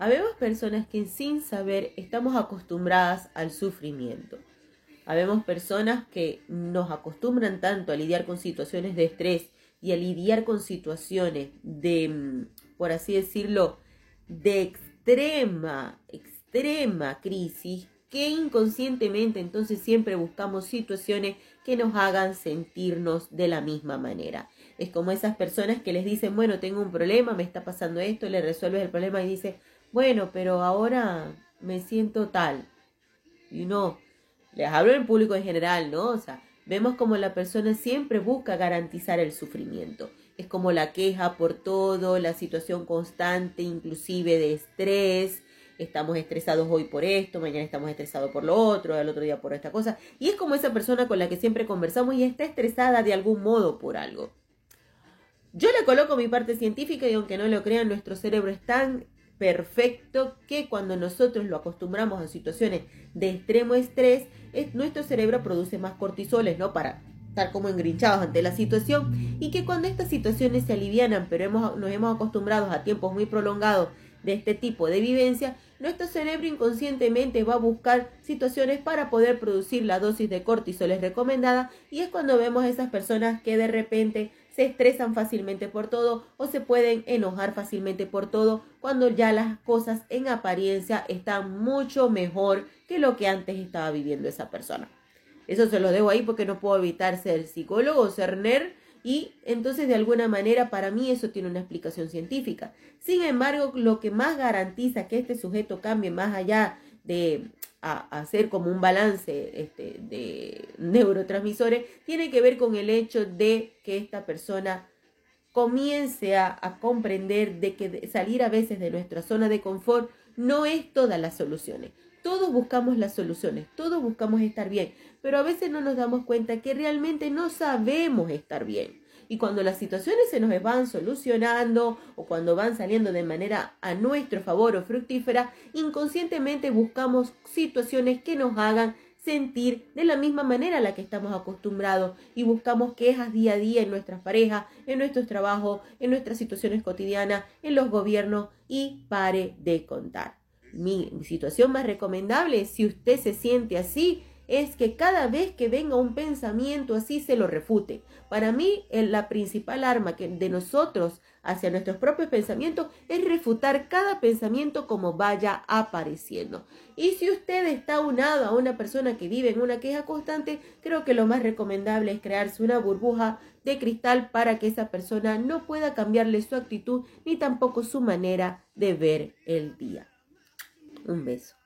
Habemos personas que sin saber estamos acostumbradas al sufrimiento. Habemos personas que nos acostumbran tanto a lidiar con situaciones de estrés y a lidiar con situaciones de, mm, por así decirlo, de extrema, extrema crisis, que inconscientemente entonces siempre buscamos situaciones que nos hagan sentirnos de la misma manera. Es como esas personas que les dicen, bueno, tengo un problema, me está pasando esto, le resuelves el problema y dice, bueno, pero ahora me siento tal. Y no, les hablo en público en general, ¿no? O sea, vemos como la persona siempre busca garantizar el sufrimiento. Es como la queja por todo, la situación constante, inclusive de estrés. Estamos estresados hoy por esto, mañana estamos estresados por lo otro, el otro día por esta cosa. Y es como esa persona con la que siempre conversamos y está estresada de algún modo por algo. Yo le coloco mi parte científica y aunque no lo crean, nuestro cerebro es tan perfecto que cuando nosotros lo acostumbramos a situaciones de extremo estrés, nuestro cerebro produce más cortisoles, ¿no? Para estar como engrinchados ante la situación y que cuando estas situaciones se alivianan, pero hemos, nos hemos acostumbrado a tiempos muy prolongados de este tipo de vivencia, nuestro cerebro inconscientemente va a buscar situaciones para poder producir la dosis de cortisoles recomendada y es cuando vemos a esas personas que de repente se estresan fácilmente por todo o se pueden enojar fácilmente por todo cuando ya las cosas en apariencia están mucho mejor que lo que antes estaba viviendo esa persona. Eso se lo debo ahí porque no puedo evitar ser psicólogo ser nerd y entonces de alguna manera para mí eso tiene una explicación científica. Sin embargo, lo que más garantiza que este sujeto cambie más allá de hacer como un balance este, de neurotransmisores, tiene que ver con el hecho de que esta persona comience a, a, comprender de que salir a veces de nuestra zona de confort no es todas las soluciones. Todos buscamos las soluciones, todos buscamos estar bien, pero a veces no nos damos cuenta que realmente no sabemos estar bien. Y cuando las situaciones se nos van solucionando o cuando van saliendo de manera a nuestro favor o fructífera, inconscientemente buscamos situaciones que nos hagan sentir de la misma manera a la que estamos acostumbrados y buscamos quejas día a día en nuestras parejas, en nuestros trabajos, en nuestras situaciones cotidianas, en los gobiernos y pare de contar. Mi, situación más recomendable, si usted se siente así, es que cada vez que venga un pensamiento así se lo refute. Para mí, la principal arma que de nosotros hacia nuestros propios pensamientos es refutar cada pensamiento como vaya apareciendo. Y si usted está unado a una persona que vive en una queja constante, creo que lo más recomendable es crearse una burbuja de cristal para que esa persona no pueda cambiarle su actitud ni tampoco su manera de ver el día. Un beso.